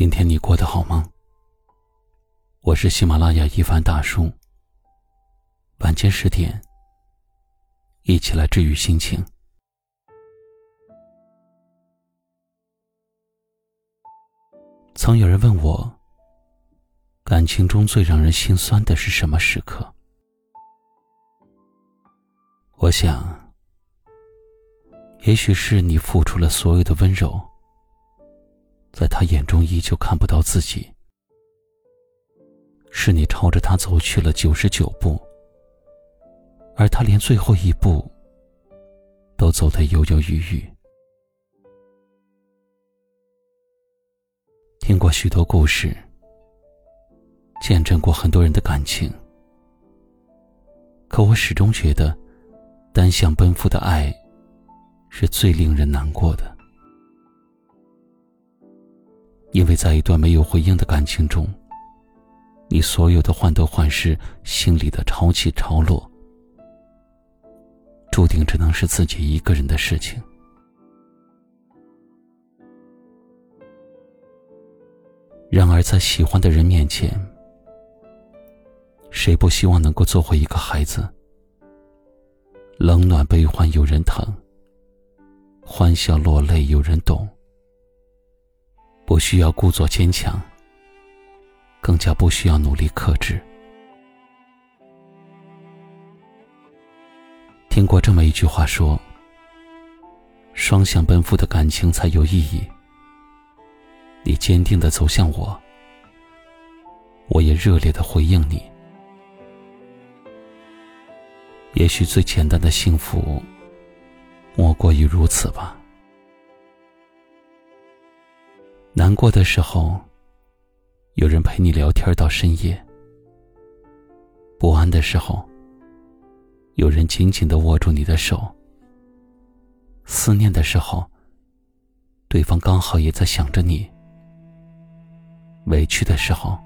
今天你过得好吗？我是喜马拉雅一凡大叔。晚间十点，一起来治愈心情。曾有人问我，感情中最让人心酸的是什么时刻？我想，也许是你付出了所有的温柔。在他眼中依旧看不到自己，是你朝着他走去了九十九步，而他连最后一步都走得犹犹豫豫。听过许多故事，见证过很多人的感情，可我始终觉得，单向奔赴的爱，是最令人难过的。因为在一段没有回应的感情中，你所有的患得患失，心里的潮起潮落，注定只能是自己一个人的事情。然而，在喜欢的人面前，谁不希望能够做回一个孩子？冷暖悲欢有人疼，欢笑落泪有人懂。不需要故作坚强，更加不需要努力克制。听过这么一句话说：“双向奔赴的感情才有意义。”你坚定的走向我，我也热烈的回应你。也许最简单的幸福，莫过于如此吧。难过的时候，有人陪你聊天到深夜；不安的时候，有人紧紧的握住你的手；思念的时候，对方刚好也在想着你；委屈的时候，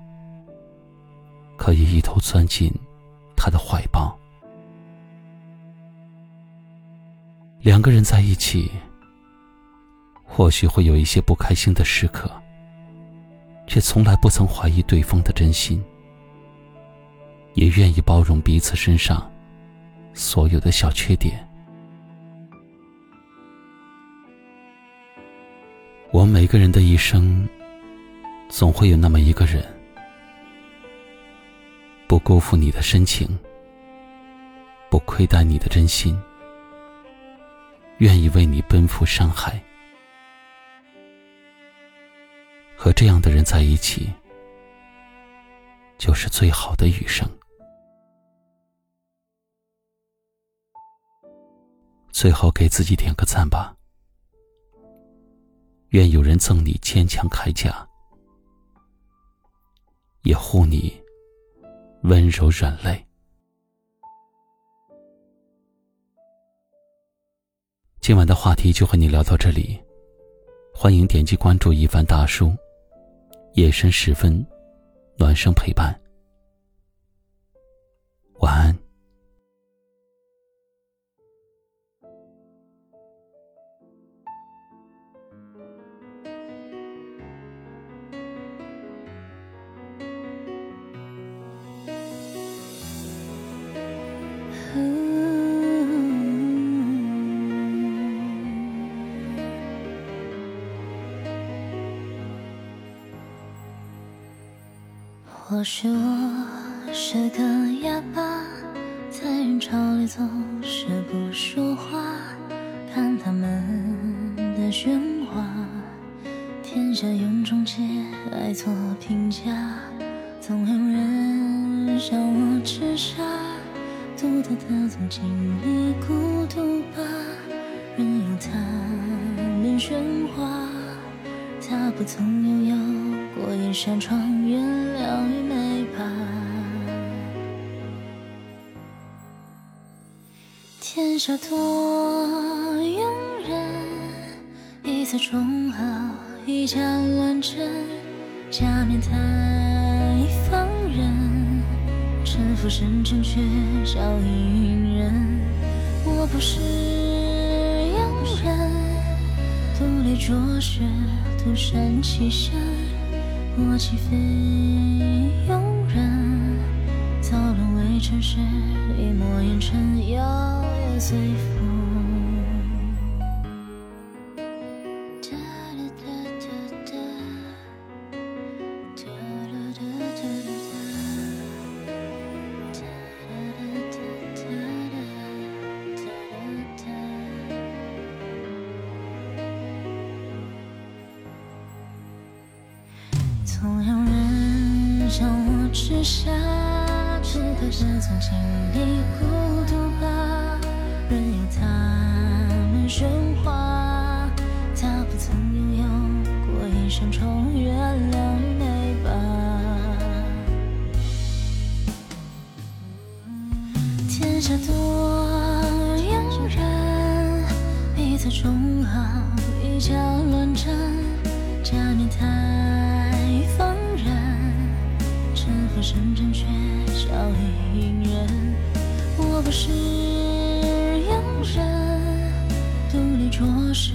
可以一头钻进他的怀抱。两个人在一起。或许会有一些不开心的时刻，却从来不曾怀疑对方的真心，也愿意包容彼此身上所有的小缺点。我们每个人的一生，总会有那么一个人，不辜负你的深情，不亏待你的真心，愿意为你奔赴山海。和这样的人在一起，就是最好的余生。最后给自己点个赞吧。愿有人赠你坚强铠甲，也护你温柔软肋。今晚的话题就和你聊到这里，欢迎点击关注一凡大叔。夜深时分，暖声陪伴。晚安。或许我是个哑巴，在人潮里总是不说话，看他们的喧哗。天下有种解爱做评价，总有人笑我痴傻，独特的总经历孤独吧，任由他们喧哗，他不曾拥有过一扇窗。天下多庸人，一次冲好，一家乱真，假面太放任，城府深沉却笑隐忍。我不是庸人，独立卓识，独善其身，我岂非庸人？早沦为尘世，一抹烟尘，随风。总有人像我之下，值得的曾经历孤过一生中月亮美吧。天下多有人，彼此终好，一家乱战，假面太。深沉却笑意隐忍，我不是庸人，独立浊世，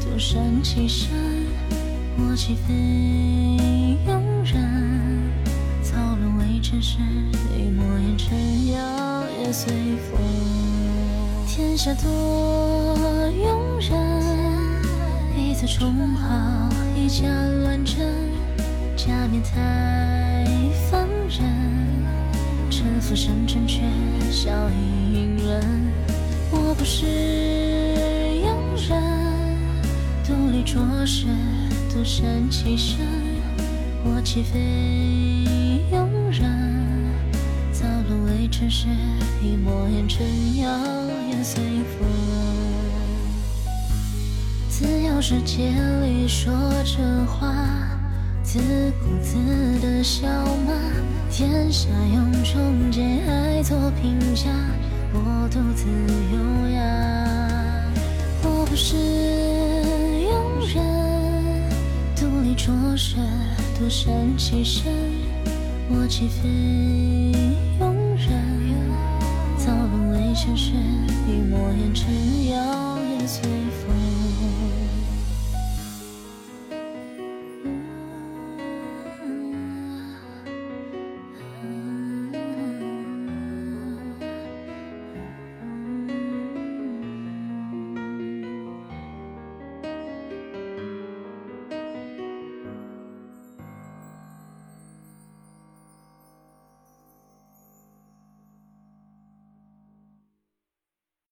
独善其身。我岂非庸人，草沦为尘世，一抹烟尘，摇曳随风。天下多庸人，彼此重好，一家乱真，假面太放。人沉浮深沉却笑意隐忍，我不是庸人，独立浊世，独善其身，我岂非庸人？早沦为尘世，一抹烟尘，摇曳随风。自由世界里说着话。自顾自的笑骂，天下用忠奸爱做评价，我独自独善其身，我岂非庸人？早沦为尘世，一抹烟尘，摇曳随风。